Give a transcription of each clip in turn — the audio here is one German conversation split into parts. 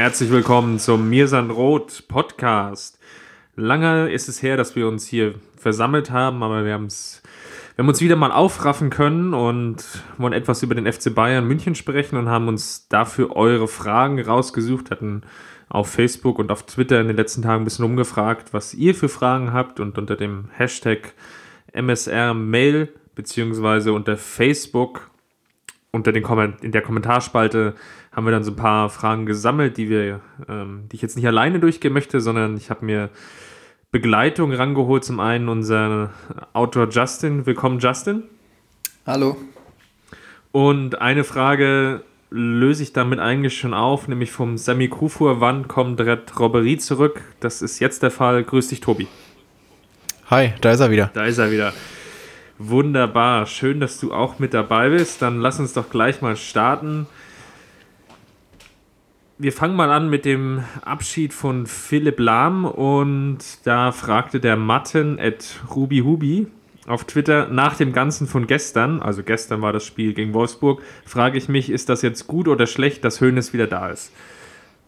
Herzlich willkommen zum Mirsan Roth Podcast. Lange ist es her, dass wir uns hier versammelt haben, aber wir, haben's, wir haben uns wieder mal aufraffen können und wollen etwas über den FC Bayern München sprechen und haben uns dafür eure Fragen rausgesucht, hatten auf Facebook und auf Twitter in den letzten Tagen ein bisschen umgefragt, was ihr für Fragen habt und unter dem Hashtag MSR Mail beziehungsweise unter Facebook unter den Komment in der Kommentarspalte haben wir dann so ein paar Fragen gesammelt, die wir, ähm, die ich jetzt nicht alleine durchgehen möchte, sondern ich habe mir Begleitung rangeholt. Zum einen unser Autor Justin. Willkommen, Justin. Hallo. Und eine Frage löse ich damit eigentlich schon auf, nämlich vom Sami Kufur. Wann kommt Red Robbery zurück? Das ist jetzt der Fall. Grüß dich, Tobi. Hi, da ist er wieder. Da ist er wieder. Wunderbar. Schön, dass du auch mit dabei bist. Dann lass uns doch gleich mal starten wir fangen mal an mit dem Abschied von Philipp Lahm und da fragte der Matten at Rubyhubi auf Twitter nach dem Ganzen von gestern, also gestern war das Spiel gegen Wolfsburg, frage ich mich, ist das jetzt gut oder schlecht, dass Höhnes wieder da ist?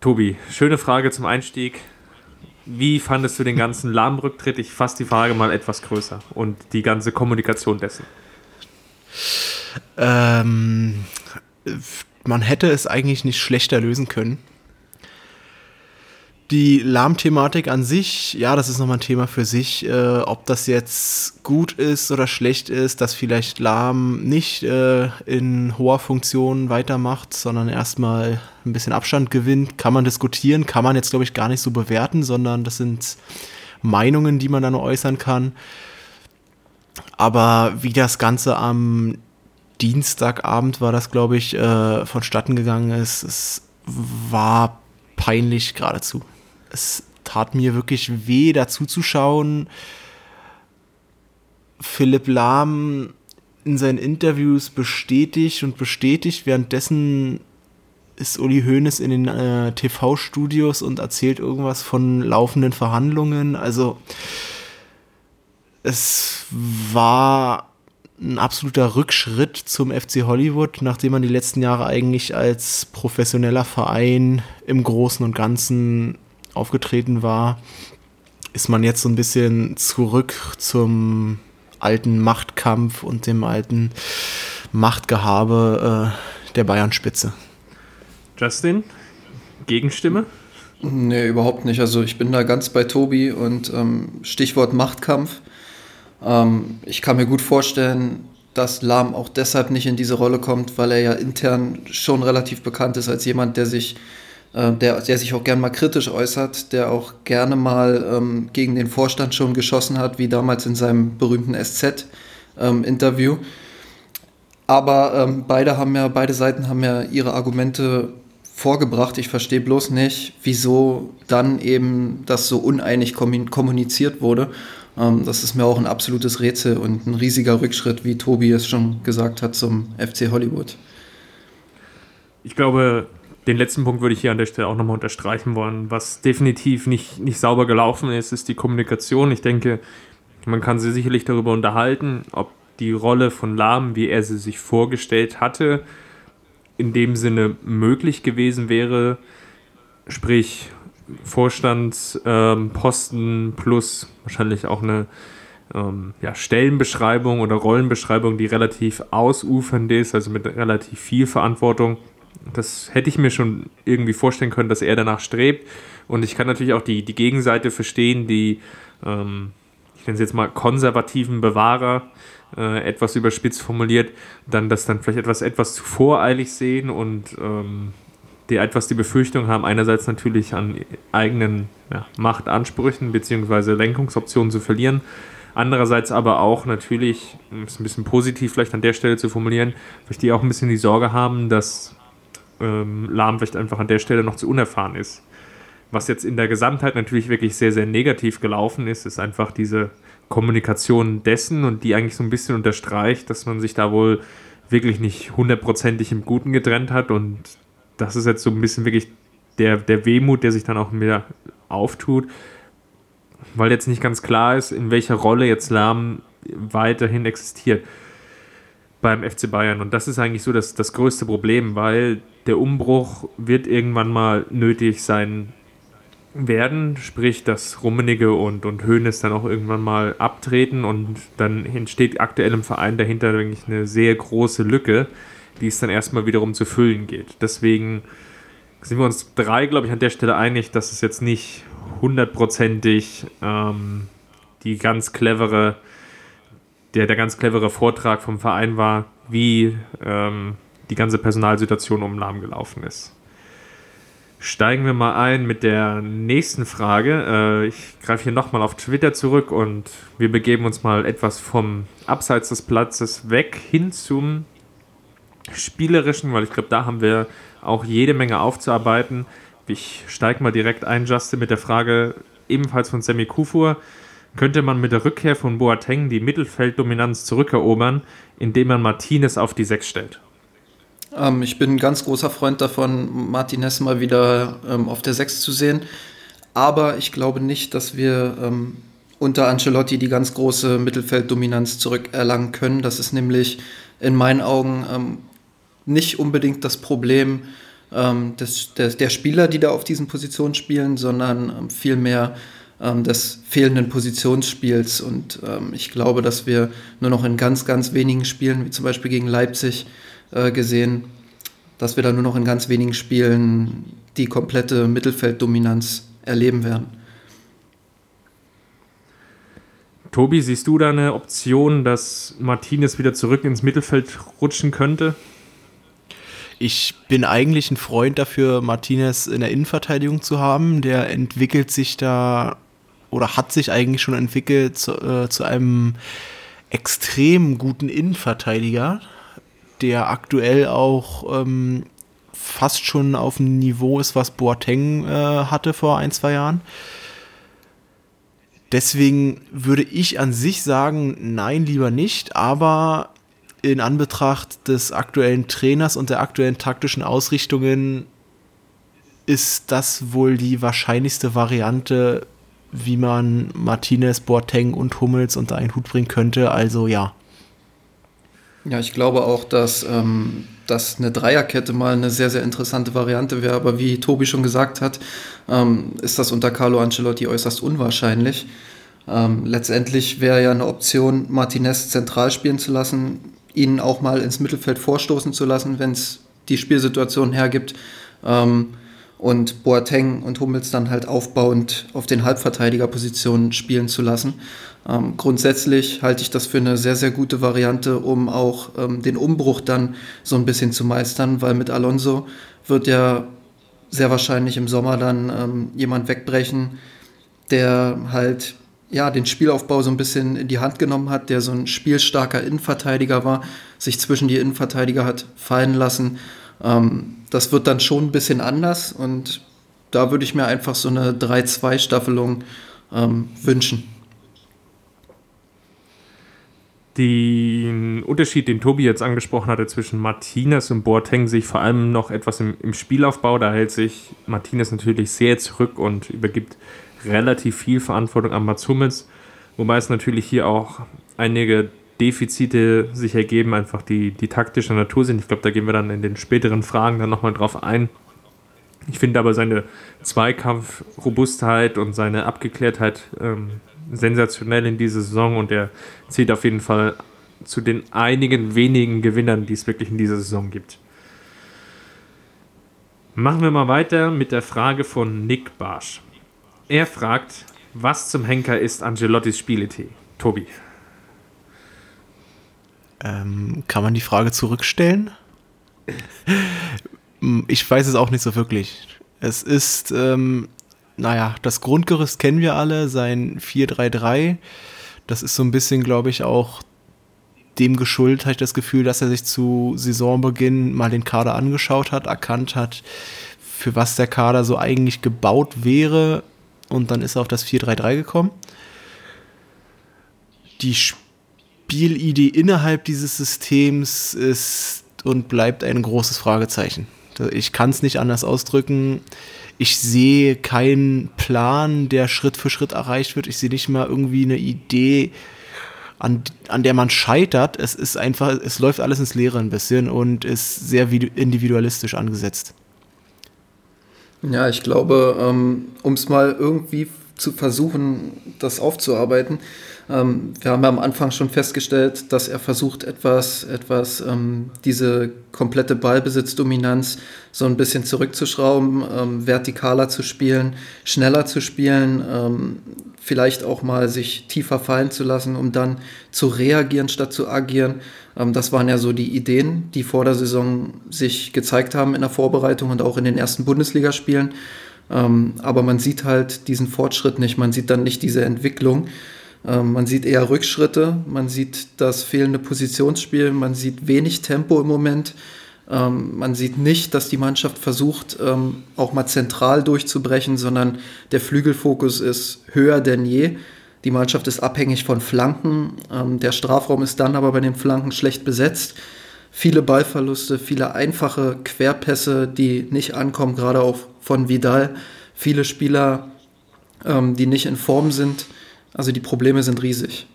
Tobi, schöne Frage zum Einstieg. Wie fandest du den ganzen Lahm-Rücktritt? Ich fasse die Frage mal etwas größer und die ganze Kommunikation dessen. Ähm, man hätte es eigentlich nicht schlechter lösen können. Die Lahm-Thematik an sich, ja, das ist nochmal ein Thema für sich. Äh, ob das jetzt gut ist oder schlecht ist, dass vielleicht Lahm nicht äh, in hoher Funktion weitermacht, sondern erstmal ein bisschen Abstand gewinnt, kann man diskutieren, kann man jetzt, glaube ich, gar nicht so bewerten, sondern das sind Meinungen, die man dann äußern kann. Aber wie das Ganze am Dienstagabend war das, glaube ich, äh, vonstatten gegangen ist. Es war peinlich geradezu. Es tat mir wirklich weh, dazu zu schauen. Philipp Lahm in seinen Interviews bestätigt und bestätigt. Währenddessen ist Uli Hoeneß in den äh, TV-Studios und erzählt irgendwas von laufenden Verhandlungen. Also es war ein absoluter Rückschritt zum FC Hollywood, nachdem man die letzten Jahre eigentlich als professioneller Verein im Großen und Ganzen aufgetreten war, ist man jetzt so ein bisschen zurück zum alten Machtkampf und dem alten Machtgehabe äh, der Bayernspitze. Justin, Gegenstimme? Nee, überhaupt nicht. Also ich bin da ganz bei Tobi und ähm, Stichwort Machtkampf ähm, ich kann mir gut vorstellen, dass Lahm auch deshalb nicht in diese Rolle kommt, weil er ja intern schon relativ bekannt ist als jemand, der sich, äh, der, der sich auch gern mal kritisch äußert, der auch gerne mal ähm, gegen den Vorstand schon geschossen hat, wie damals in seinem berühmten SZ-Interview. Ähm, Aber ähm, beide haben ja, beide Seiten haben ja ihre Argumente vorgebracht. Ich verstehe bloß nicht, wieso dann eben das so uneinig kommuniziert wurde. Ähm, das ist mir auch ein absolutes Rätsel und ein riesiger Rückschritt, wie Tobi es schon gesagt hat, zum FC Hollywood. Ich glaube, den letzten Punkt würde ich hier an der Stelle auch nochmal unterstreichen wollen. Was definitiv nicht, nicht sauber gelaufen ist, ist die Kommunikation. Ich denke, man kann sich sicherlich darüber unterhalten, ob die Rolle von Lahm, wie er sie sich vorgestellt hatte, in dem Sinne möglich gewesen wäre. Sprich, Vorstandsposten ähm, plus wahrscheinlich auch eine ähm, ja, Stellenbeschreibung oder Rollenbeschreibung, die relativ ausufernd ist, also mit relativ viel Verantwortung. Das hätte ich mir schon irgendwie vorstellen können, dass er danach strebt. Und ich kann natürlich auch die, die Gegenseite verstehen, die, ähm, ich nenne es jetzt mal konservativen Bewahrer, äh, etwas überspitzt formuliert, dann das dann vielleicht etwas, etwas zu voreilig sehen und ähm, die etwas die Befürchtung haben, einerseits natürlich an eigenen ja, Machtansprüchen bzw. Lenkungsoptionen zu verlieren, andererseits aber auch natürlich, um es ein bisschen positiv vielleicht an der Stelle zu formulieren, vielleicht die auch ein bisschen die Sorge haben, dass ähm, Lahm vielleicht einfach an der Stelle noch zu unerfahren ist. Was jetzt in der Gesamtheit natürlich wirklich sehr, sehr negativ gelaufen ist, ist einfach diese Kommunikation dessen und die eigentlich so ein bisschen unterstreicht, dass man sich da wohl wirklich nicht hundertprozentig im Guten getrennt hat und das ist jetzt so ein bisschen wirklich der, der Wehmut, der sich dann auch mehr auftut, weil jetzt nicht ganz klar ist, in welcher Rolle jetzt Lahm weiterhin existiert beim FC Bayern. Und das ist eigentlich so das, das größte Problem, weil der Umbruch wird irgendwann mal nötig sein werden, sprich, dass Rummenigge und, und Hoeneß dann auch irgendwann mal abtreten und dann entsteht aktuell im Verein dahinter eigentlich eine sehr große Lücke, die es dann erstmal wiederum zu füllen geht. Deswegen sind wir uns drei, glaube ich, an der Stelle einig, dass es jetzt nicht hundertprozentig ähm, die ganz clevere, der, der ganz clevere Vortrag vom Verein war, wie ähm, die ganze Personalsituation um Lahm gelaufen ist. Steigen wir mal ein mit der nächsten Frage. Äh, ich greife hier nochmal auf Twitter zurück und wir begeben uns mal etwas vom Abseits des Platzes weg hin zum Spielerischen, weil ich glaube, da haben wir auch jede Menge aufzuarbeiten. Ich steige mal direkt ein, Justin, mit der Frage ebenfalls von Sammy Kufur. Könnte man mit der Rückkehr von Boateng die Mittelfelddominanz zurückerobern, indem man Martinez auf die Sechs stellt? Ähm, ich bin ein ganz großer Freund davon, Martinez mal wieder ähm, auf der 6 zu sehen. Aber ich glaube nicht, dass wir ähm, unter Ancelotti die ganz große Mittelfelddominanz zurückerlangen können. Das ist nämlich in meinen Augen ähm, nicht unbedingt das Problem ähm, des, des, der Spieler, die da auf diesen Positionen spielen, sondern ähm, vielmehr des fehlenden Positionsspiels. Und ich glaube, dass wir nur noch in ganz, ganz wenigen Spielen, wie zum Beispiel gegen Leipzig, äh, gesehen, dass wir da nur noch in ganz wenigen Spielen die komplette Mittelfelddominanz erleben werden. Tobi, siehst du da eine Option, dass Martinez wieder zurück ins Mittelfeld rutschen könnte? Ich bin eigentlich ein Freund dafür, Martinez in der Innenverteidigung zu haben. Der entwickelt sich da oder hat sich eigentlich schon entwickelt zu, äh, zu einem extrem guten Innenverteidiger der aktuell auch ähm, fast schon auf dem Niveau ist, was Boateng äh, hatte vor ein, zwei Jahren. Deswegen würde ich an sich sagen, nein, lieber nicht, aber in Anbetracht des aktuellen Trainers und der aktuellen taktischen Ausrichtungen ist das wohl die wahrscheinlichste Variante, wie man Martinez, Boateng und Hummels unter einen Hut bringen könnte. Also ja. Ja, ich glaube auch, dass, ähm, dass eine Dreierkette mal eine sehr, sehr interessante Variante wäre. Aber wie Tobi schon gesagt hat, ähm, ist das unter Carlo Ancelotti äußerst unwahrscheinlich. Ähm, letztendlich wäre ja eine Option, Martinez zentral spielen zu lassen, ihn auch mal ins Mittelfeld vorstoßen zu lassen, wenn es die Spielsituation hergibt. Ähm, und Boateng und Hummels dann halt aufbauend auf den Halbverteidigerpositionen spielen zu lassen. Ähm, grundsätzlich halte ich das für eine sehr, sehr gute Variante, um auch ähm, den Umbruch dann so ein bisschen zu meistern, weil mit Alonso wird ja sehr wahrscheinlich im Sommer dann ähm, jemand wegbrechen, der halt ja, den Spielaufbau so ein bisschen in die Hand genommen hat, der so ein spielstarker Innenverteidiger war, sich zwischen die Innenverteidiger hat fallen lassen ähm, das wird dann schon ein bisschen anders und da würde ich mir einfach so eine 3-2-Staffelung ähm, wünschen. Den Unterschied, den Tobi jetzt angesprochen hatte zwischen Martinez und Boateng, sehe ich vor allem noch etwas im, im Spielaufbau. Da hält sich Martinez natürlich sehr zurück und übergibt relativ viel Verantwortung an Mats Hummels. Wobei es natürlich hier auch einige Defizite sich ergeben, einfach die, die taktischer Natur sind. Ich glaube, da gehen wir dann in den späteren Fragen dann nochmal drauf ein. Ich finde aber seine Zweikampfrobustheit und seine Abgeklärtheit ähm, sensationell in dieser Saison und er zählt auf jeden Fall zu den einigen wenigen Gewinnern, die es wirklich in dieser Saison gibt. Machen wir mal weiter mit der Frage von Nick Barsch. Er fragt, was zum Henker ist Angelottis Spielidee? Tobi. Ähm, kann man die Frage zurückstellen? ich weiß es auch nicht so wirklich. Es ist, ähm, naja, das Grundgerüst kennen wir alle, sein 4-3-3. Das ist so ein bisschen, glaube ich, auch dem geschuldet, habe ich das Gefühl, dass er sich zu Saisonbeginn mal den Kader angeschaut hat, erkannt hat, für was der Kader so eigentlich gebaut wäre. Und dann ist er auf das 4-3-3 gekommen. Die Spielidee innerhalb dieses Systems ist und bleibt ein großes Fragezeichen. Ich kann es nicht anders ausdrücken. Ich sehe keinen Plan, der Schritt für Schritt erreicht wird. Ich sehe nicht mal irgendwie eine Idee, an, an der man scheitert. Es ist einfach, es läuft alles ins Leere ein bisschen und ist sehr individualistisch angesetzt. Ja, ich glaube, ähm, um es mal irgendwie zu versuchen, das aufzuarbeiten, ähm, wir haben ja am Anfang schon festgestellt, dass er versucht, etwas, etwas ähm, diese komplette Ballbesitzdominanz so ein bisschen zurückzuschrauben, ähm, vertikaler zu spielen, schneller zu spielen, ähm, vielleicht auch mal sich tiefer fallen zu lassen, um dann zu reagieren statt zu agieren. Ähm, das waren ja so die Ideen, die vor der Saison sich gezeigt haben in der Vorbereitung und auch in den ersten Bundesligaspielen. Ähm, aber man sieht halt diesen Fortschritt nicht, man sieht dann nicht diese Entwicklung. Ähm, man sieht eher Rückschritte, man sieht das fehlende Positionsspiel, man sieht wenig Tempo im Moment. Ähm, man sieht nicht, dass die Mannschaft versucht, ähm, auch mal zentral durchzubrechen, sondern der Flügelfokus ist höher denn je. Die Mannschaft ist abhängig von Flanken. Ähm, der Strafraum ist dann aber bei den Flanken schlecht besetzt. Viele Ballverluste, viele einfache Querpässe, die nicht ankommen, gerade auch von Vidal. Viele Spieler, ähm, die nicht in Form sind. Also die Probleme sind riesig.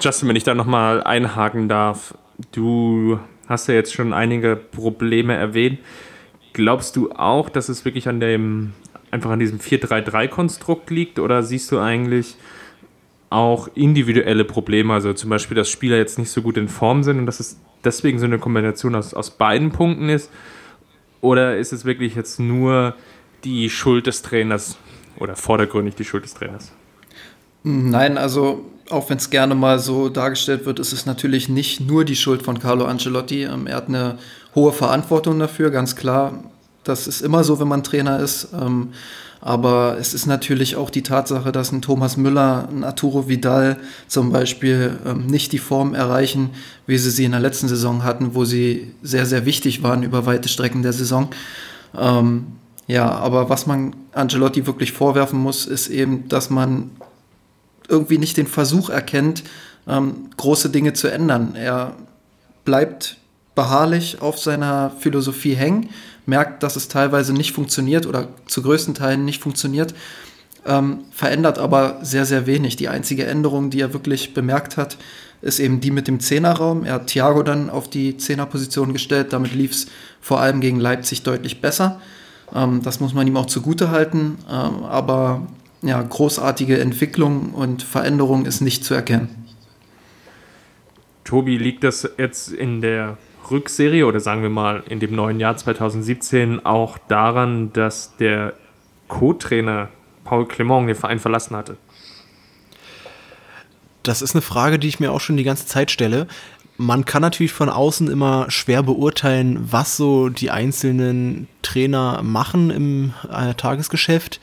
Justin, wenn ich da nochmal einhaken darf, du hast ja jetzt schon einige Probleme erwähnt. Glaubst du auch, dass es wirklich an dem, einfach an diesem 4-3-3-Konstrukt liegt oder siehst du eigentlich auch individuelle Probleme, also zum Beispiel, dass Spieler jetzt nicht so gut in Form sind und dass es deswegen so eine Kombination aus, aus beiden Punkten ist? Oder ist es wirklich jetzt nur die Schuld des Trainers oder vordergründig die Schuld des Trainers? Nein, also auch wenn es gerne mal so dargestellt wird, ist es natürlich nicht nur die Schuld von Carlo Ancelotti. Ähm, er hat eine hohe Verantwortung dafür, ganz klar. Das ist immer so, wenn man Trainer ist. Ähm, aber es ist natürlich auch die Tatsache, dass ein Thomas Müller, ein Arturo Vidal zum Beispiel ähm, nicht die Form erreichen, wie sie sie in der letzten Saison hatten, wo sie sehr, sehr wichtig waren über weite Strecken der Saison. ja, aber was man Ancelotti wirklich vorwerfen muss, ist eben, dass man irgendwie nicht den Versuch erkennt, ähm, große Dinge zu ändern. Er bleibt beharrlich auf seiner Philosophie hängen, merkt, dass es teilweise nicht funktioniert oder zu größten Teilen nicht funktioniert, ähm, verändert aber sehr, sehr wenig. Die einzige Änderung, die er wirklich bemerkt hat, ist eben die mit dem Zehnerraum. Er hat Thiago dann auf die Zehnerposition gestellt. Damit lief es vor allem gegen Leipzig deutlich besser. Ähm, das muss man ihm auch zugute halten. Ähm, aber ja, großartige Entwicklung und Veränderung ist nicht zu erkennen. Tobi, liegt das jetzt in der Rückserie oder sagen wir mal in dem neuen Jahr 2017 auch daran, dass der Co-Trainer Paul Clement den Verein verlassen hatte? Das ist eine Frage, die ich mir auch schon die ganze Zeit stelle. Man kann natürlich von außen immer schwer beurteilen, was so die einzelnen Trainer machen im äh, Tagesgeschäft.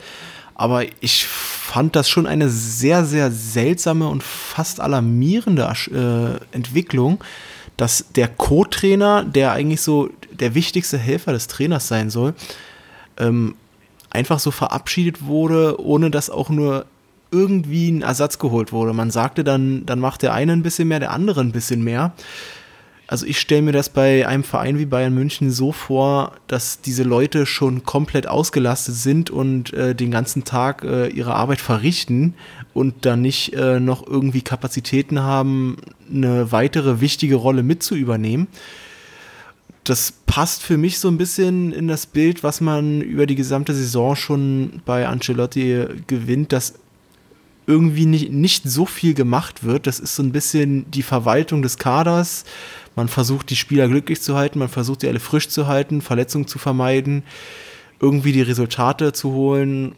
Aber ich fand das schon eine sehr, sehr seltsame und fast alarmierende äh, Entwicklung, dass der Co-Trainer, der eigentlich so der wichtigste Helfer des Trainers sein soll, ähm, einfach so verabschiedet wurde, ohne dass auch nur irgendwie ein Ersatz geholt wurde. Man sagte dann, dann macht der eine ein bisschen mehr, der andere ein bisschen mehr. Also ich stelle mir das bei einem Verein wie Bayern München so vor, dass diese Leute schon komplett ausgelastet sind und äh, den ganzen Tag äh, ihre Arbeit verrichten und dann nicht äh, noch irgendwie Kapazitäten haben, eine weitere wichtige Rolle mit zu übernehmen. Das passt für mich so ein bisschen in das Bild, was man über die gesamte Saison schon bei Ancelotti gewinnt, dass irgendwie nicht, nicht so viel gemacht wird. Das ist so ein bisschen die Verwaltung des Kaders man versucht, die Spieler glücklich zu halten, man versucht, sie alle frisch zu halten, Verletzungen zu vermeiden, irgendwie die Resultate zu holen,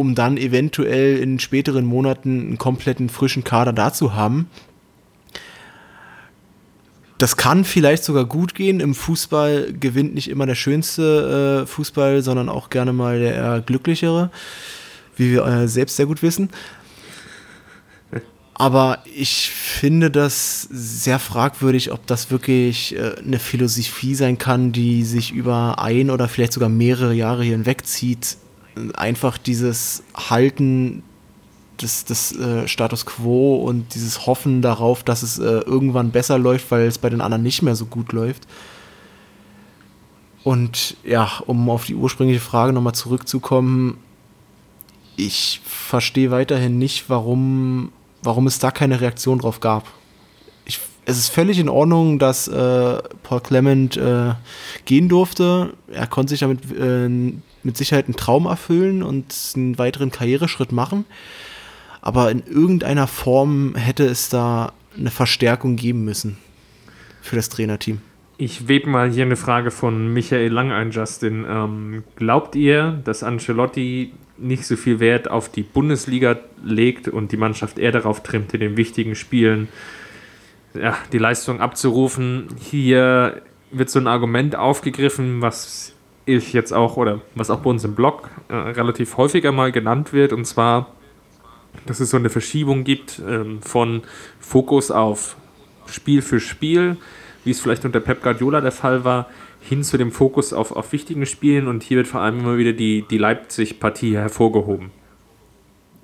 um dann eventuell in späteren Monaten einen kompletten frischen Kader da zu haben. Das kann vielleicht sogar gut gehen. Im Fußball gewinnt nicht immer der schönste äh, Fußball, sondern auch gerne mal der eher glücklichere, wie wir äh, selbst sehr gut wissen. Aber ich finde das sehr fragwürdig, ob das wirklich äh, eine Philosophie sein kann, die sich über ein oder vielleicht sogar mehrere Jahre hinwegzieht. Einfach dieses Halten des, des äh, Status quo und dieses Hoffen darauf, dass es äh, irgendwann besser läuft, weil es bei den anderen nicht mehr so gut läuft. Und ja, um auf die ursprüngliche Frage nochmal zurückzukommen, ich verstehe weiterhin nicht, warum, warum es da keine Reaktion drauf gab. Ich, es ist völlig in Ordnung, dass äh, Paul Clement äh, gehen durfte. Er konnte sich damit äh, mit Sicherheit einen Traum erfüllen und einen weiteren Karriereschritt machen. Aber in irgendeiner Form hätte es da eine Verstärkung geben müssen für das Trainerteam. Ich webe mal hier eine Frage von Michael Lang ein, Justin. Ähm, glaubt ihr, dass Ancelotti nicht so viel Wert auf die Bundesliga legt und die Mannschaft eher darauf trimmt, in den wichtigen Spielen ja, die Leistung abzurufen? Hier wird so ein Argument aufgegriffen, was ich jetzt auch oder was auch bei uns im Blog äh, relativ häufiger mal genannt wird, und zwar, dass es so eine Verschiebung gibt ähm, von Fokus auf Spiel für Spiel wie es vielleicht unter Pep Guardiola der Fall war, hin zu dem Fokus auf, auf wichtigen Spielen und hier wird vor allem immer wieder die, die Leipzig-Partie hervorgehoben.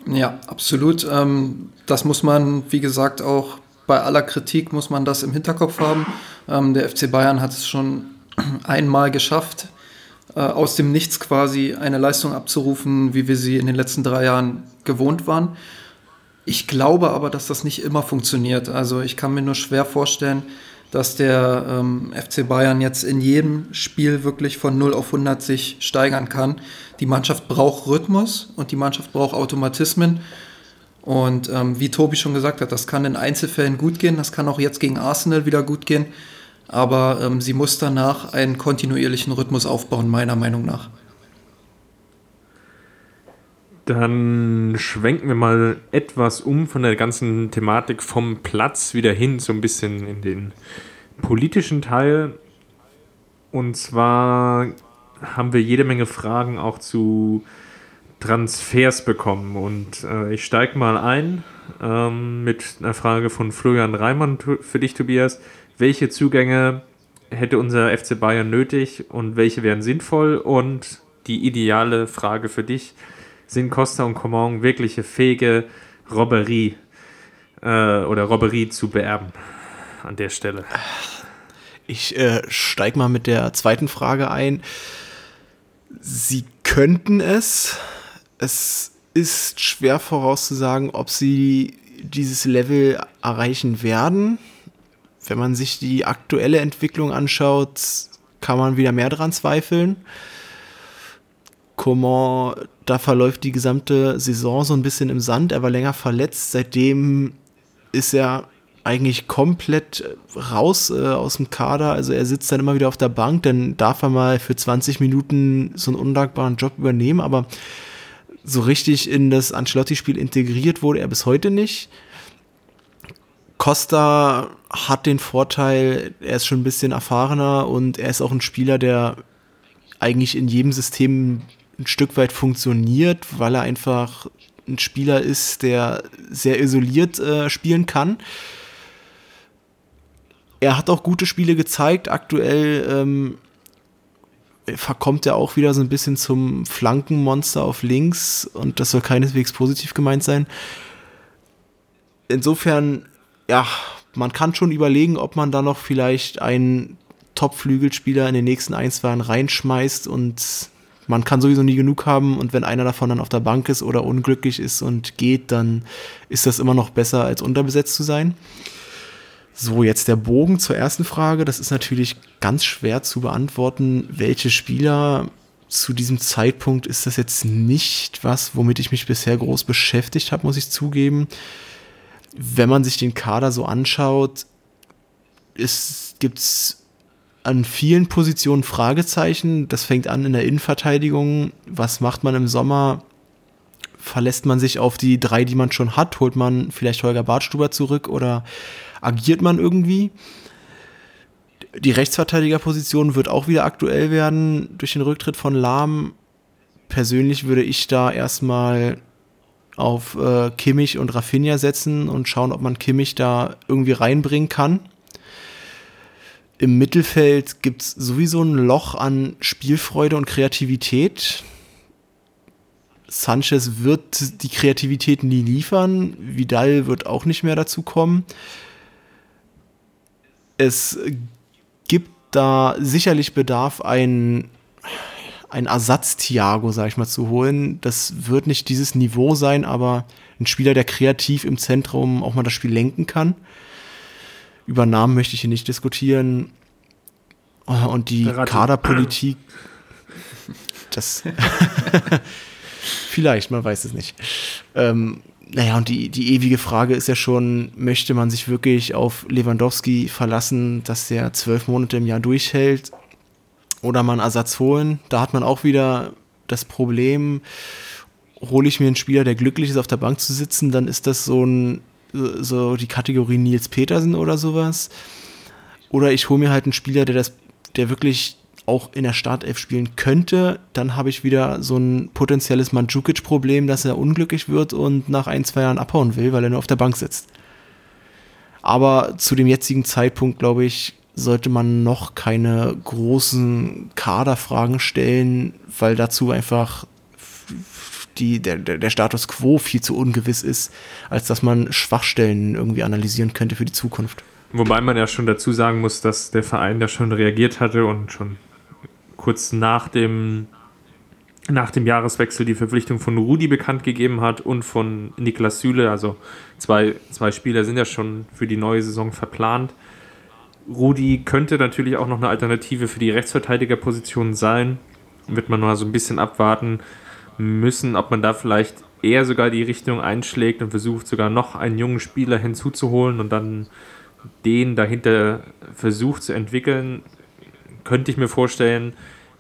Ja, absolut. Ähm, das muss man, wie gesagt, auch bei aller Kritik muss man das im Hinterkopf haben. Ähm, der FC Bayern hat es schon einmal geschafft, äh, aus dem Nichts quasi eine Leistung abzurufen, wie wir sie in den letzten drei Jahren gewohnt waren. Ich glaube aber, dass das nicht immer funktioniert. Also ich kann mir nur schwer vorstellen, dass der ähm, FC Bayern jetzt in jedem Spiel wirklich von 0 auf 100 sich steigern kann. Die Mannschaft braucht Rhythmus und die Mannschaft braucht Automatismen. Und ähm, wie Tobi schon gesagt hat, das kann in Einzelfällen gut gehen, das kann auch jetzt gegen Arsenal wieder gut gehen. Aber ähm, sie muss danach einen kontinuierlichen Rhythmus aufbauen, meiner Meinung nach. Dann schwenken wir mal etwas um von der ganzen Thematik vom Platz wieder hin, so ein bisschen in den politischen Teil. Und zwar haben wir jede Menge Fragen auch zu Transfers bekommen. Und äh, ich steige mal ein ähm, mit einer Frage von Florian Reimann für dich, Tobias. Welche Zugänge hätte unser FC Bayern nötig und welche wären sinnvoll? Und die ideale Frage für dich sind Costa und Coman wirkliche fähige Robberie äh, oder Robberie zu beerben an der Stelle? Ich äh, steige mal mit der zweiten Frage ein. Sie könnten es. Es ist schwer vorauszusagen, ob sie dieses Level erreichen werden. Wenn man sich die aktuelle Entwicklung anschaut, kann man wieder mehr daran zweifeln. Coman, da verläuft die gesamte Saison so ein bisschen im Sand. Er war länger verletzt. Seitdem ist er eigentlich komplett raus äh, aus dem Kader. Also er sitzt dann immer wieder auf der Bank. Dann darf er mal für 20 Minuten so einen undankbaren Job übernehmen. Aber so richtig in das Ancelotti-Spiel integriert wurde er bis heute nicht. Costa hat den Vorteil, er ist schon ein bisschen erfahrener und er ist auch ein Spieler, der eigentlich in jedem System ein Stück weit funktioniert, weil er einfach ein Spieler ist, der sehr isoliert äh, spielen kann. Er hat auch gute Spiele gezeigt. Aktuell ähm, verkommt er auch wieder so ein bisschen zum Flankenmonster auf links und das soll keineswegs positiv gemeint sein. Insofern, ja, man kann schon überlegen, ob man da noch vielleicht einen Top-Flügelspieler in den nächsten ein, zwei reinschmeißt und man kann sowieso nie genug haben und wenn einer davon dann auf der Bank ist oder unglücklich ist und geht, dann ist das immer noch besser, als unterbesetzt zu sein. So, jetzt der Bogen zur ersten Frage. Das ist natürlich ganz schwer zu beantworten, welche Spieler zu diesem Zeitpunkt ist das jetzt nicht was, womit ich mich bisher groß beschäftigt habe, muss ich zugeben. Wenn man sich den Kader so anschaut, gibt es an vielen Positionen Fragezeichen. Das fängt an in der Innenverteidigung. Was macht man im Sommer? Verlässt man sich auf die drei, die man schon hat? Holt man vielleicht Holger Bartstuber zurück oder agiert man irgendwie? Die Rechtsverteidigerposition wird auch wieder aktuell werden durch den Rücktritt von Lahm. Persönlich würde ich da erstmal auf äh, Kimmich und Rafinha setzen und schauen, ob man Kimmich da irgendwie reinbringen kann. Im Mittelfeld gibt es sowieso ein Loch an Spielfreude und Kreativität. Sanchez wird die Kreativität nie liefern. Vidal wird auch nicht mehr dazu kommen. Es gibt da sicherlich Bedarf, ein, ein Ersatz-Thiago, sag ich mal, zu holen. Das wird nicht dieses Niveau sein, aber ein Spieler, der kreativ im Zentrum auch mal das Spiel lenken kann. Über Namen möchte ich hier nicht diskutieren. Und die Kaderpolitik, das vielleicht, man weiß es nicht. Ähm, naja, und die, die ewige Frage ist ja schon, möchte man sich wirklich auf Lewandowski verlassen, dass der zwölf Monate im Jahr durchhält oder man Ersatz holen? Da hat man auch wieder das Problem, hole ich mir einen Spieler, der glücklich ist, auf der Bank zu sitzen, dann ist das so ein so die Kategorie Nils Petersen oder sowas. Oder ich hole mir halt einen Spieler, der das, der wirklich auch in der Startelf spielen könnte, dann habe ich wieder so ein potenzielles Mandzukic-Problem, dass er unglücklich wird und nach ein, zwei Jahren abhauen will, weil er nur auf der Bank sitzt. Aber zu dem jetzigen Zeitpunkt, glaube ich, sollte man noch keine großen Kaderfragen stellen, weil dazu einfach die, der, der Status quo viel zu ungewiss ist, als dass man Schwachstellen irgendwie analysieren könnte für die Zukunft. Wobei man ja schon dazu sagen muss, dass der Verein da schon reagiert hatte und schon kurz nach dem, nach dem Jahreswechsel die Verpflichtung von Rudi bekannt gegeben hat und von Niklas Süle. Also zwei, zwei Spieler sind ja schon für die neue Saison verplant. Rudi könnte natürlich auch noch eine Alternative für die Rechtsverteidigerposition sein. Wird man nur so ein bisschen abwarten müssen, ob man da vielleicht eher sogar die Richtung einschlägt und versucht sogar noch einen jungen Spieler hinzuzuholen und dann den dahinter versucht zu entwickeln könnte ich mir vorstellen,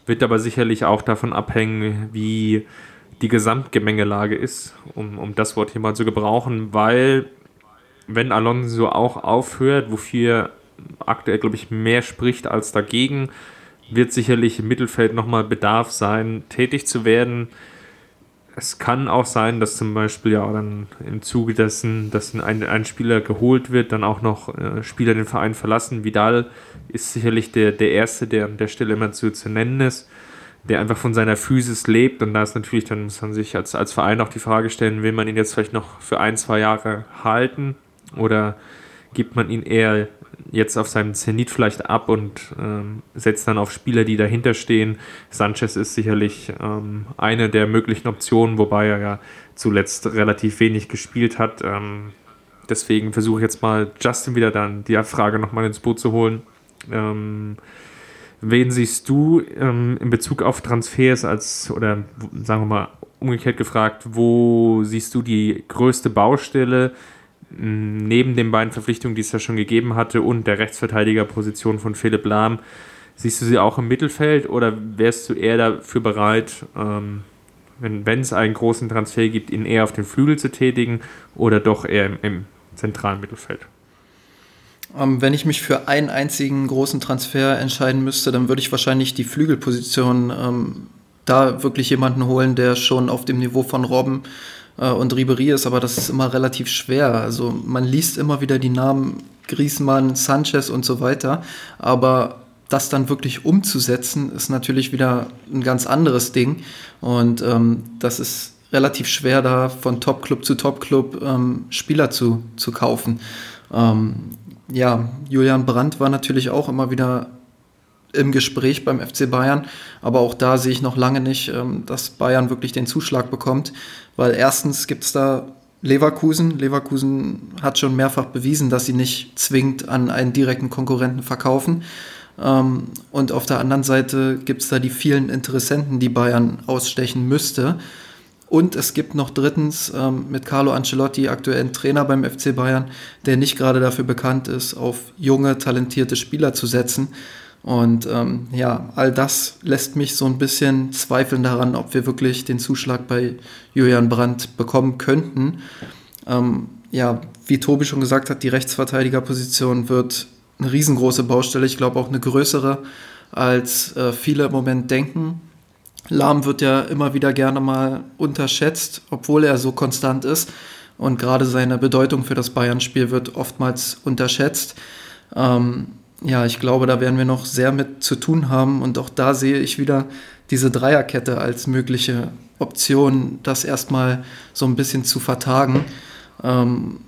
wird aber sicherlich auch davon abhängen, wie die Gesamtgemengelage ist, um, um das Wort hier mal zu gebrauchen, weil wenn Alonso auch aufhört, wofür aktuell, glaube ich, mehr spricht als dagegen, wird sicherlich im Mittelfeld nochmal Bedarf sein, tätig zu werden es kann auch sein, dass zum Beispiel ja dann im Zuge dessen, dass ein, ein Spieler geholt wird, dann auch noch äh, Spieler den Verein verlassen. Vidal ist sicherlich der, der Erste, der an der Stelle immer zu, zu nennen ist, der einfach von seiner Physis lebt. Und da ist natürlich, dann muss man sich als, als Verein auch die Frage stellen, will man ihn jetzt vielleicht noch für ein, zwei Jahre halten oder gibt man ihn eher jetzt auf seinem Zenit vielleicht ab und ähm, setzt dann auf Spieler, die dahinter stehen. Sanchez ist sicherlich ähm, eine der möglichen Optionen, wobei er ja zuletzt relativ wenig gespielt hat. Ähm, deswegen versuche ich jetzt mal Justin wieder dann die Frage nochmal ins Boot zu holen. Ähm, wen siehst du ähm, in Bezug auf Transfers als, oder sagen wir mal umgekehrt gefragt, wo siehst du die größte Baustelle? Neben den beiden Verpflichtungen, die es ja schon gegeben hatte, und der Rechtsverteidigerposition von Philipp Lahm, siehst du sie auch im Mittelfeld oder wärst du eher dafür bereit, ähm, wenn es einen großen Transfer gibt, ihn eher auf den Flügel zu tätigen oder doch eher im, im zentralen Mittelfeld? Ähm, wenn ich mich für einen einzigen großen Transfer entscheiden müsste, dann würde ich wahrscheinlich die Flügelposition ähm, da wirklich jemanden holen, der schon auf dem Niveau von Robben und Ribery ist, aber das ist immer relativ schwer. Also man liest immer wieder die Namen Griezmann, Sanchez und so weiter, aber das dann wirklich umzusetzen, ist natürlich wieder ein ganz anderes Ding. Und ähm, das ist relativ schwer, da von Top-Club zu Top-Club ähm, Spieler zu, zu kaufen. Ähm, ja, Julian Brandt war natürlich auch immer wieder im Gespräch beim FC Bayern. Aber auch da sehe ich noch lange nicht, ähm, dass Bayern wirklich den Zuschlag bekommt, weil erstens gibt es da Leverkusen. Leverkusen hat schon mehrfach bewiesen, dass sie nicht zwingend an einen direkten Konkurrenten verkaufen. Ähm, und auf der anderen Seite gibt es da die vielen Interessenten, die Bayern ausstechen müsste. Und es gibt noch drittens ähm, mit Carlo Ancelotti, aktuellen Trainer beim FC Bayern, der nicht gerade dafür bekannt ist, auf junge, talentierte Spieler zu setzen. Und ähm, ja, all das lässt mich so ein bisschen zweifeln daran, ob wir wirklich den Zuschlag bei Julian Brandt bekommen könnten. Ähm, ja, wie Tobi schon gesagt hat, die Rechtsverteidigerposition wird eine riesengroße Baustelle. Ich glaube auch eine größere, als äh, viele im Moment denken. Lahm wird ja immer wieder gerne mal unterschätzt, obwohl er so konstant ist. Und gerade seine Bedeutung für das Bayern-Spiel wird oftmals unterschätzt. Ähm, ja, ich glaube, da werden wir noch sehr mit zu tun haben. Und auch da sehe ich wieder diese Dreierkette als mögliche Option, das erstmal so ein bisschen zu vertagen. Ähm,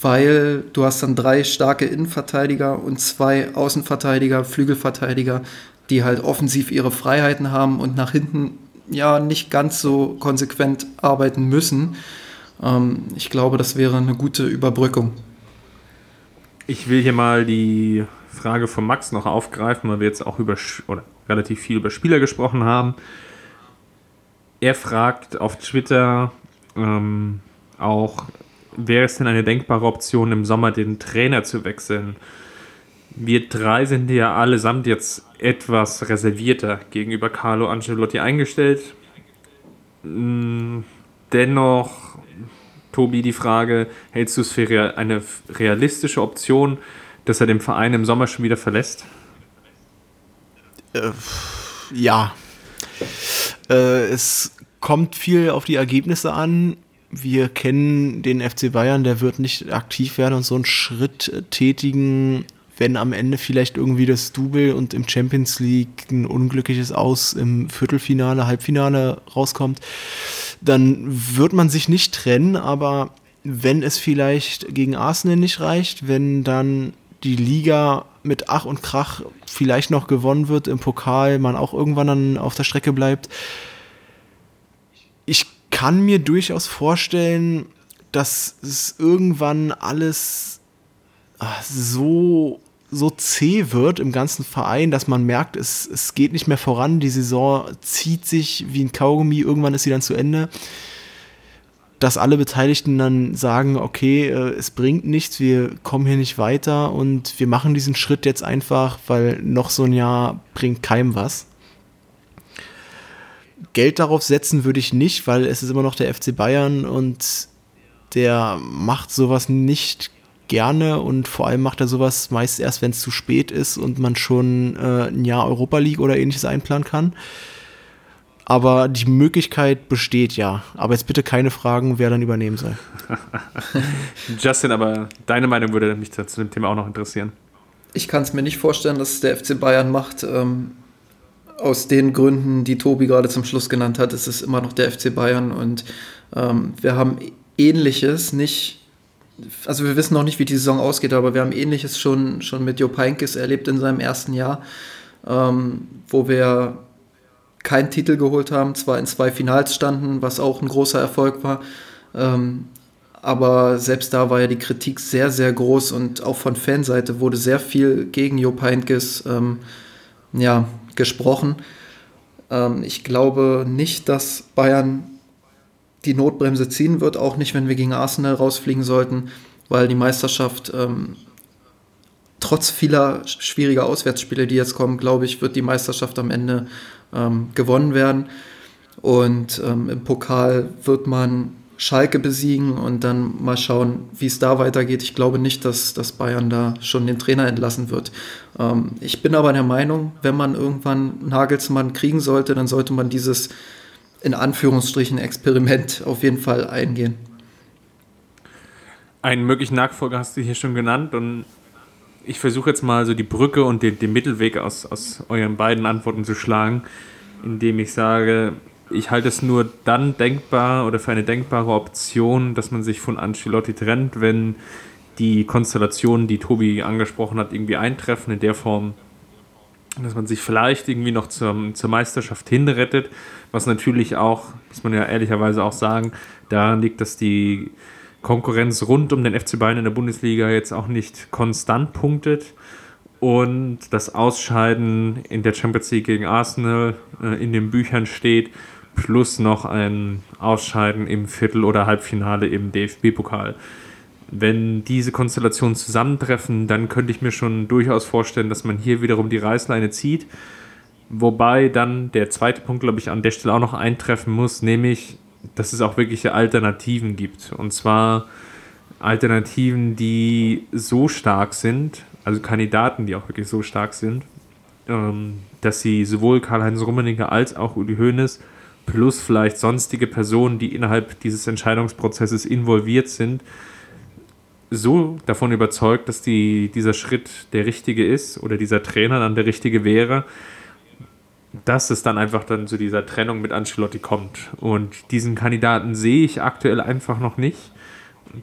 weil du hast dann drei starke Innenverteidiger und zwei Außenverteidiger, Flügelverteidiger, die halt offensiv ihre Freiheiten haben und nach hinten ja nicht ganz so konsequent arbeiten müssen. Ähm, ich glaube, das wäre eine gute Überbrückung. Ich will hier mal die Frage von Max noch aufgreifen, weil wir jetzt auch über oder relativ viel über Spieler gesprochen haben. Er fragt auf Twitter ähm, auch, wäre es denn eine denkbare Option, im Sommer den Trainer zu wechseln? Wir drei sind ja allesamt jetzt etwas reservierter gegenüber Carlo Ancelotti eingestellt. Mm, dennoch, Tobi, die Frage, hältst du es für eine realistische Option, dass er den Verein im Sommer schon wieder verlässt? Äh, ja. Äh, es kommt viel auf die Ergebnisse an. Wir kennen den FC Bayern, der wird nicht aktiv werden und so einen Schritt tätigen, wenn am Ende vielleicht irgendwie das Double und im Champions League ein unglückliches Aus im Viertelfinale, Halbfinale rauskommt, dann wird man sich nicht trennen, aber wenn es vielleicht gegen Arsenal nicht reicht, wenn dann die Liga mit Ach und Krach vielleicht noch gewonnen wird im Pokal, man auch irgendwann dann auf der Strecke bleibt. Ich kann mir durchaus vorstellen, dass es irgendwann alles ah, so so zäh wird im ganzen Verein, dass man merkt, es, es geht nicht mehr voran, die Saison zieht sich wie ein Kaugummi, irgendwann ist sie dann zu Ende dass alle Beteiligten dann sagen, okay, äh, es bringt nichts, wir kommen hier nicht weiter und wir machen diesen Schritt jetzt einfach, weil noch so ein Jahr bringt keinem was. Geld darauf setzen würde ich nicht, weil es ist immer noch der FC Bayern und der macht sowas nicht gerne und vor allem macht er sowas meist erst, wenn es zu spät ist und man schon äh, ein Jahr Europa League oder ähnliches einplanen kann. Aber die Möglichkeit besteht ja. Aber jetzt bitte keine Fragen, wer dann übernehmen soll. Justin, aber deine Meinung würde mich zu dem Thema auch noch interessieren. Ich kann es mir nicht vorstellen, dass es der FC Bayern macht. Ähm, aus den Gründen, die Tobi gerade zum Schluss genannt hat, ist es immer noch der FC Bayern. Und ähm, wir haben ähnliches, nicht, also wir wissen noch nicht, wie die Saison ausgeht, aber wir haben ähnliches schon, schon mit Jo Heinkes erlebt in seinem ersten Jahr, ähm, wo wir keinen Titel geholt haben, zwar in zwei Finals standen, was auch ein großer Erfolg war. Ähm, aber selbst da war ja die Kritik sehr, sehr groß und auch von Fanseite wurde sehr viel gegen Jupp Heynckes ähm, ja, gesprochen. Ähm, ich glaube nicht, dass Bayern die Notbremse ziehen wird, auch nicht, wenn wir gegen Arsenal rausfliegen sollten, weil die Meisterschaft ähm, trotz vieler schwieriger Auswärtsspiele, die jetzt kommen, glaube ich, wird die Meisterschaft am Ende ähm, gewonnen werden. Und ähm, im Pokal wird man Schalke besiegen und dann mal schauen, wie es da weitergeht. Ich glaube nicht, dass, dass Bayern da schon den Trainer entlassen wird. Ähm, ich bin aber der Meinung, wenn man irgendwann Nagelsmann kriegen sollte, dann sollte man dieses in Anführungsstrichen Experiment auf jeden Fall eingehen. Einen möglichen Nachfolger hast du hier schon genannt und ich versuche jetzt mal so die Brücke und den, den Mittelweg aus, aus euren beiden Antworten zu schlagen, indem ich sage, ich halte es nur dann denkbar oder für eine denkbare Option, dass man sich von Ancelotti trennt, wenn die Konstellationen, die Tobi angesprochen hat, irgendwie eintreffen in der Form, dass man sich vielleicht irgendwie noch zur, zur Meisterschaft hinrettet, was natürlich auch, muss man ja ehrlicherweise auch sagen, daran liegt, dass die Konkurrenz rund um den FC Bayern in der Bundesliga jetzt auch nicht konstant punktet und das Ausscheiden in der Champions League gegen Arsenal äh, in den Büchern steht, plus noch ein Ausscheiden im Viertel- oder Halbfinale im DFB-Pokal. Wenn diese Konstellationen zusammentreffen, dann könnte ich mir schon durchaus vorstellen, dass man hier wiederum die Reißleine zieht. Wobei dann der zweite Punkt, glaube ich, an der Stelle auch noch eintreffen muss, nämlich dass es auch wirkliche Alternativen gibt. Und zwar Alternativen, die so stark sind, also Kandidaten, die auch wirklich so stark sind, ähm, dass sie sowohl Karl-Heinz Rummenigge als auch Uli Hoeneß plus vielleicht sonstige Personen, die innerhalb dieses Entscheidungsprozesses involviert sind, so davon überzeugt, dass die, dieser Schritt der richtige ist oder dieser Trainer dann der richtige wäre, dass es dann einfach dann zu dieser Trennung mit Ancelotti kommt. Und diesen Kandidaten sehe ich aktuell einfach noch nicht.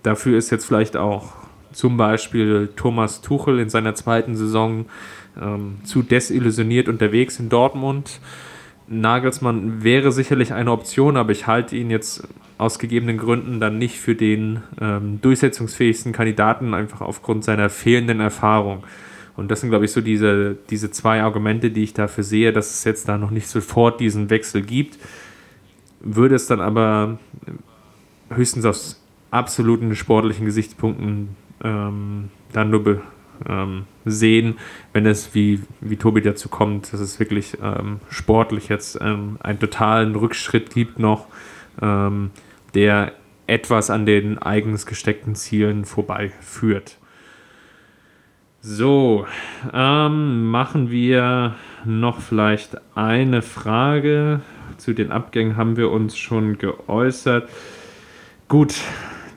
Dafür ist jetzt vielleicht auch zum Beispiel Thomas Tuchel in seiner zweiten Saison ähm, zu desillusioniert unterwegs in Dortmund. Nagelsmann wäre sicherlich eine Option, aber ich halte ihn jetzt aus gegebenen Gründen dann nicht für den ähm, durchsetzungsfähigsten Kandidaten, einfach aufgrund seiner fehlenden Erfahrung. Und das sind, glaube ich, so diese, diese zwei Argumente, die ich dafür sehe, dass es jetzt da noch nicht sofort diesen Wechsel gibt. Würde es dann aber höchstens aus absoluten sportlichen Gesichtspunkten ähm, dann nur ähm, sehen, wenn es, wie, wie Tobi dazu kommt, dass es wirklich ähm, sportlich jetzt ähm, einen totalen Rückschritt gibt noch, ähm, der etwas an den eigens gesteckten Zielen vorbeiführt. So, ähm, machen wir noch vielleicht eine Frage. Zu den Abgängen haben wir uns schon geäußert. Gut,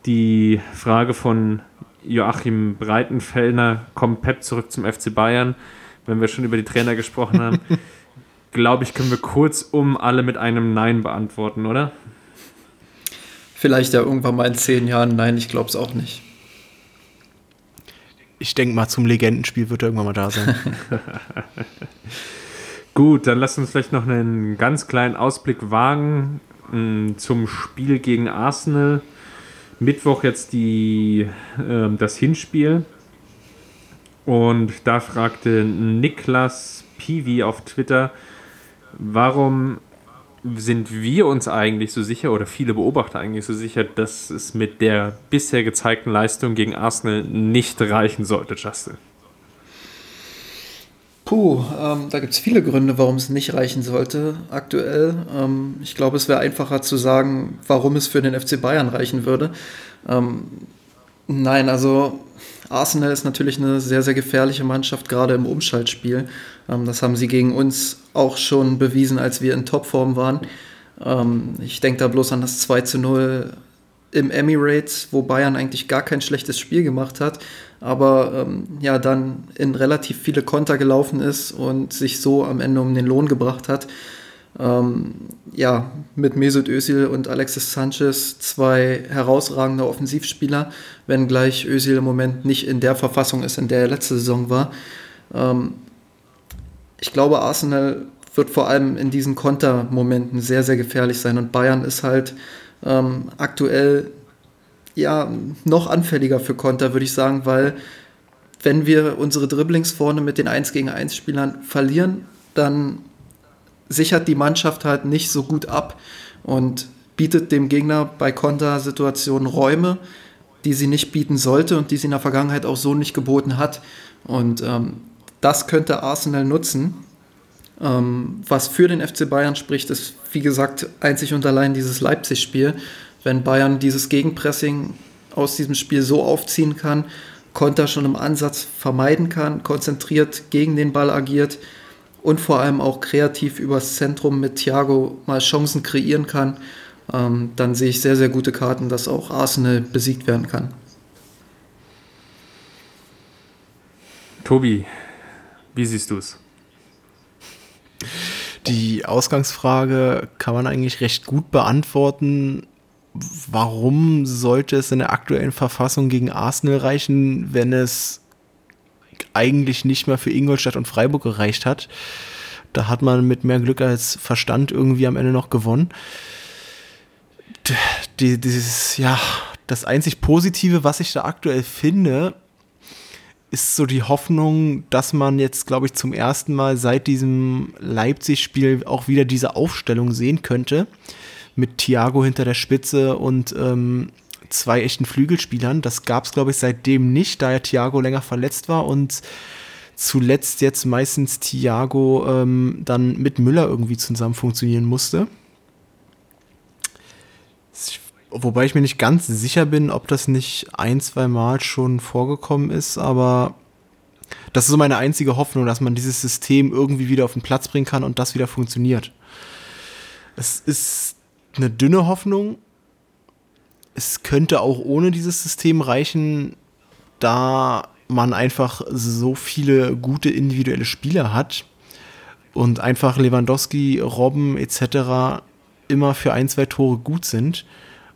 die Frage von Joachim Breitenfellner kommt Pep zurück zum FC Bayern, wenn wir schon über die Trainer gesprochen haben. Glaube ich, können wir kurz um alle mit einem Nein beantworten, oder? Vielleicht ja irgendwann mal in zehn Jahren. Nein, ich glaube es auch nicht ich denke mal, zum Legendenspiel wird er irgendwann mal da sein. Gut, dann lass uns vielleicht noch einen ganz kleinen Ausblick wagen mh, mm, zum Spiel gegen Arsenal. Mittwoch jetzt die, äh, das Hinspiel. Und da fragte Niklas Piwi auf Twitter, warum sind wir uns eigentlich so sicher oder viele Beobachter eigentlich so sicher, dass es mit der bisher gezeigten Leistung gegen Arsenal nicht reichen sollte, Justin? Puh, ähm, da gibt es viele Gründe, warum es nicht reichen sollte aktuell. Ähm, ich glaube, es wäre einfacher zu sagen, warum es für den FC Bayern reichen würde. Ähm, nein, also Arsenal ist natürlich eine sehr, sehr gefährliche Mannschaft, gerade im Umschaltspiel. Ähm, das haben sie gegen uns auch schon bewiesen, als wir in Topform waren. Ähm, ich denke da bloß an das 2 zu 0 im Emirates, wo Bayern eigentlich gar kein schlechtes Spiel gemacht hat, aber ähm, ja dann in relativ viele Konter gelaufen ist und sich so am Ende um den Lohn gebracht hat. Ähm, ja, mit Mesut Özil und Alexis Sanchez zwei herausragende Offensivspieler, wenngleich Özil im Moment nicht in der Verfassung ist, in der er letzte Saison war. Ähm, ich glaube, Arsenal wird vor allem in diesen Kontermomenten sehr, sehr gefährlich sein. Und Bayern ist halt ähm, aktuell ja noch anfälliger für Konter, würde ich sagen, weil wenn wir unsere Dribblings vorne mit den 1 gegen 1 Spielern verlieren, dann sichert die Mannschaft halt nicht so gut ab und bietet dem Gegner bei Kontersituationen Räume, die sie nicht bieten sollte und die sie in der Vergangenheit auch so nicht geboten hat. Und ähm, das könnte Arsenal nutzen. Ähm, was für den FC Bayern spricht, ist, wie gesagt, einzig und allein dieses Leipzig-Spiel. Wenn Bayern dieses Gegenpressing aus diesem Spiel so aufziehen kann, Konter schon im Ansatz vermeiden kann, konzentriert gegen den Ball agiert und vor allem auch kreativ übers Zentrum mit Thiago mal Chancen kreieren kann, ähm, dann sehe ich sehr, sehr gute Karten, dass auch Arsenal besiegt werden kann. Tobi, wie siehst du es? Die Ausgangsfrage kann man eigentlich recht gut beantworten. Warum sollte es in der aktuellen Verfassung gegen Arsenal reichen, wenn es eigentlich nicht mehr für Ingolstadt und Freiburg gereicht hat? Da hat man mit mehr Glück als Verstand irgendwie am Ende noch gewonnen. Die, dieses, ja, das einzig Positive, was ich da aktuell finde, ist so die Hoffnung, dass man jetzt, glaube ich, zum ersten Mal seit diesem Leipzig-Spiel auch wieder diese Aufstellung sehen könnte. Mit Thiago hinter der Spitze und ähm, zwei echten Flügelspielern. Das gab es, glaube ich, seitdem nicht, da ja Thiago länger verletzt war und zuletzt jetzt meistens Thiago ähm, dann mit Müller irgendwie zusammen funktionieren musste. Wobei ich mir nicht ganz sicher bin, ob das nicht ein, zwei Mal schon vorgekommen ist, aber Das ist so meine einzige Hoffnung, dass man dieses System irgendwie wieder auf den Platz bringen kann und das wieder funktioniert. Es ist eine dünne Hoffnung. Es könnte auch ohne dieses System reichen, da man einfach so viele gute individuelle Spieler hat und einfach Lewandowski, Robben etc. immer für ein, zwei Tore gut sind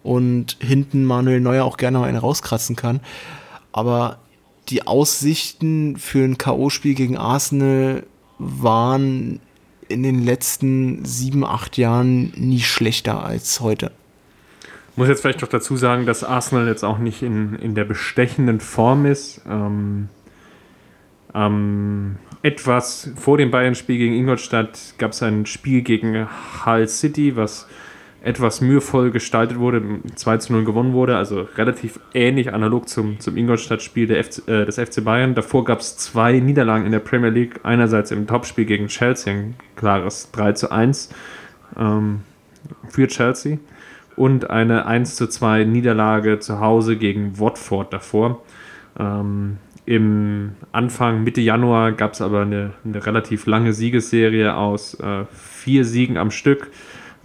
und hinten Manuel Neuer auch gerne mal einen rauskratzen kann. Aber die Aussichten für ein K.O.-Spiel gegen Arsenal waren in den letzten sieben, acht Jahren nie schlechter als heute. Muss jetzt vielleicht noch dazu sagen, dass Arsenal jetzt auch nicht in, in der bestechenden Form ist. Ähm, ähm, etwas vor dem Bayern-Spiel gegen Ingolstadt gab es ein Spiel gegen Hull City, was etwas mühevoll gestaltet wurde, 2 zu 0 gewonnen wurde, also relativ ähnlich analog zum, zum Ingolstadt-Spiel äh, des FC Bayern. Davor gab es zwei Niederlagen in der Premier League, einerseits im Topspiel gegen Chelsea, ein klares 3 zu 1 ähm, für Chelsea und eine 1 zu 2 Niederlage zu Hause gegen Watford davor. Ähm, Im Anfang, Mitte Januar gab es aber eine, eine, relativ lange Siegesserie aus äh, vier Siegen am Stück.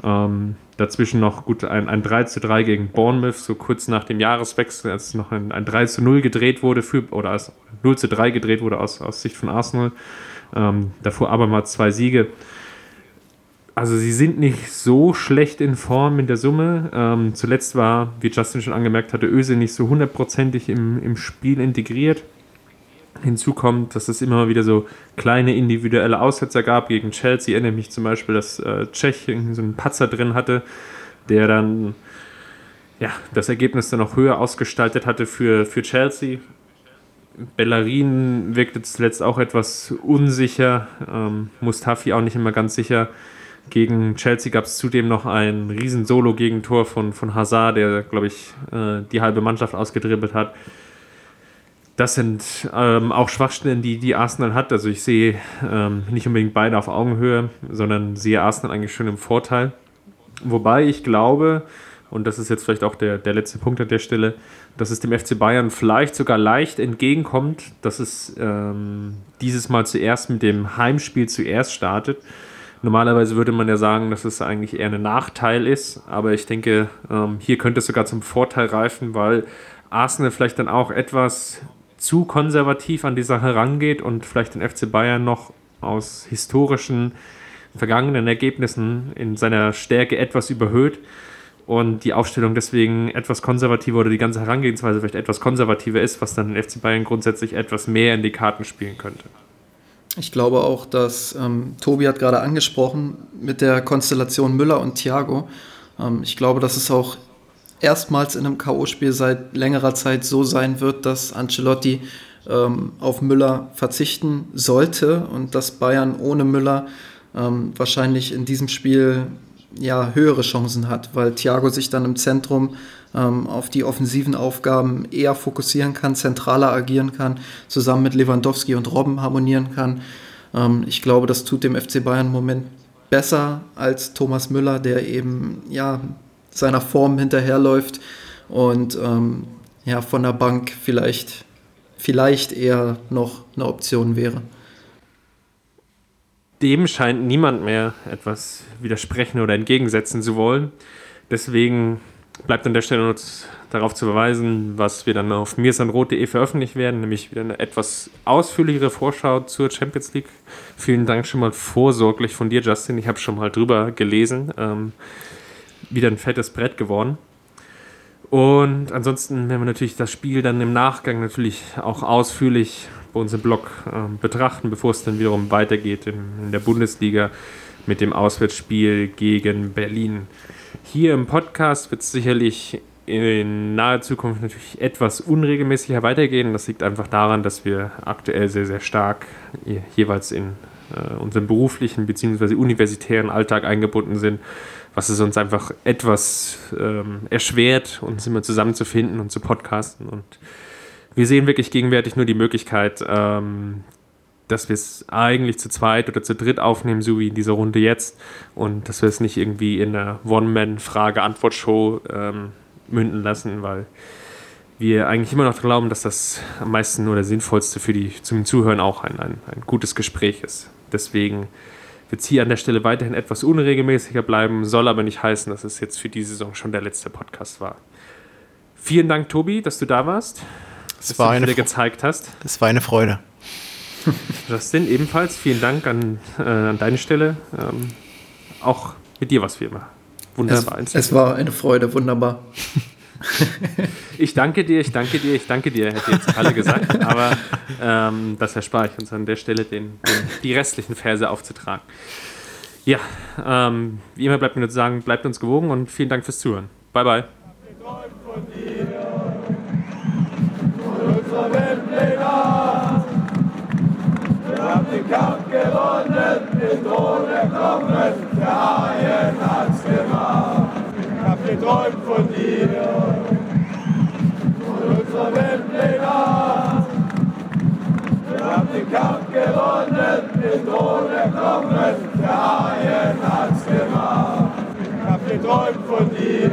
Ähm, Dazwischen noch gut ein, ein 3 zu 3 gegen Bournemouth, so kurz nach dem Jahreswechsel, als noch ein, ein 3 zu 0 gedreht wurde, für, oder als 0 zu 3 gedreht wurde aus, aus Sicht von Arsenal. Ähm, davor aber mal zwei Siege. Also sie sind nicht so schlecht in Form in der Summe. Ähm, zuletzt war, wie Justin schon angemerkt hatte, Öse nicht so hundertprozentig im, im Spiel integriert. Hinzu kommt, dass es immer wieder so kleine individuelle Aussetzer gab. Gegen Chelsea erinnere mich zum Beispiel, dass äh, Tschech so einen Patzer drin hatte, der dann ja, das Ergebnis dann noch höher ausgestaltet hatte für, für Chelsea. Bellerin wirkte zuletzt auch etwas unsicher, ähm, Mustafi auch nicht immer ganz sicher. Gegen Chelsea gab es zudem noch ein riesen Solo-Gegentor von, von Hazard, der, glaube ich, äh, die halbe Mannschaft ausgedribbelt hat das sind ähm, auch Schwachstellen, die, die Arsenal hat. Also ich sehe ähm, nicht unbedingt beide auf Augenhöhe, sondern sehe Arsenal eigentlich schon im Vorteil. Wobei ich glaube, und das ist jetzt vielleicht auch der, der letzte Punkt an der Stelle, dass es dem FC Bayern vielleicht sogar leicht entgegenkommt, dass es ähm, dieses Mal zuerst mit dem Heimspiel zuerst startet. Normalerweise würde man ja sagen, dass es eigentlich eher ein Nachteil ist, aber ich denke, ähm, hier könnte es sogar zum Vorteil reifen, weil Arsenal vielleicht dann auch etwas zu konservativ an die Sache rangeht und vielleicht den FC Bayern noch aus historischen vergangenen Ergebnissen in seiner Stärke etwas überhöht und die Aufstellung deswegen etwas konservativer oder die ganze Herangehensweise vielleicht etwas konservativer ist, was dann den FC Bayern grundsätzlich etwas mehr in die Karten spielen könnte. Ich glaube auch, dass ähm, Tobi hat gerade angesprochen mit der Konstellation Müller und Thiago. Ähm, ich glaube, dass es auch erstmals in einem K.O.-Spiel seit längerer Zeit so sein wird, dass Ancelotti ähm, auf Müller verzichten sollte und dass Bayern ohne Müller ähm, wahrscheinlich in diesem Spiel ja, höhere Chancen hat, weil Thiago sich dann im Zentrum auf die offensiven Aufgaben eher fokussieren kann, zentraler agieren kann, zusammen mit Lewandowski und Robben harmonieren kann. Ähm, ich glaube, das tut dem FC Bayern im Moment besser als Thomas Müller, der eben ja seiner Form hinterherläuft und ähm, ja, von der Bank vielleicht, vielleicht eher noch eine Option wäre. Dem scheint niemand mehr etwas widersprechen oder entgegensetzen zu wollen. Deswegen bleibt an der Stelle uns darauf zu verweisen, was wir dann auf mirsanrot.de veröffentlicht werden, nämlich wieder eine etwas ausführlichere Vorschau zur Champions League. Vielen Dank schon mal vorsorglich von dir, Justin. Ich habe schon mal drüber gelesen. Ähm, wieder ein fettes Brett geworden. Und ansonsten werden wir natürlich das Spiel dann im Nachgang natürlich auch ausführlich bei uns im Blog äh, betrachten, bevor es dann wiederum weitergeht in, in der Bundesliga mit dem Auswärtsspiel gegen Berlin. Hier im Podcast wird es sicherlich in naher Zukunft natürlich etwas unregelmäßiger weitergehen. Das liegt einfach daran, dass wir aktuell sehr, sehr stark jeweils in äh, unserem beruflichen bzw. universitären Alltag eingebunden sind was es uns einfach etwas ähm, erschwert, uns immer zusammenzufinden und zu podcasten. Und wir sehen wirklich gegenwärtig nur die Möglichkeit, ähm, dass wir es eigentlich zu zweit oder zu dritt aufnehmen, so wie in dieser Runde jetzt. Und dass wir es nicht irgendwie in einer One-Man-Frage-Antwort-Show ähm, münden lassen, weil wir eigentlich immer noch glauben, dass das am meisten oder sinnvollste für die zum Zuhören auch ein, ein, ein gutes Gespräch ist. Deswegen wird es hier an der Stelle weiterhin etwas unregelmäßiger bleiben, soll aber nicht heißen, dass es jetzt für die Saison schon der letzte Podcast war. Vielen Dank, Tobi, dass du da warst. Es dass war du eine wieder gezeigt hast. Es war eine Freude. Justin, ebenfalls vielen Dank an, äh, an deine Stelle. Ähm, auch mit dir was wie immer. Es, Wunderbar. es war eine Freude, wunderbar. Ich danke dir, ich danke dir, ich danke dir, hätte jetzt alle gesagt. Aber ähm, das erspare ich uns an der Stelle, den, den, die restlichen Verse aufzutragen. Ja, ähm, wie immer bleibt mir nur zu sagen, bleibt uns gewogen und vielen Dank fürs Zuhören. Bye, bye. Gewonnen, den Thron erkommen, der Haien hat's gemacht. Ich hab geträumt von dir, von unserer Weltpläne. Wir haben den Kampf gewonnen, den Thron erkommen, der Haien hat's gemacht. Ich hab geträumt von dir,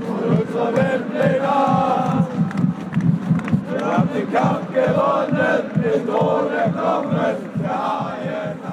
von unserer. Wir haben den Kampf gewonnen, mit ohne Kommen der ARD.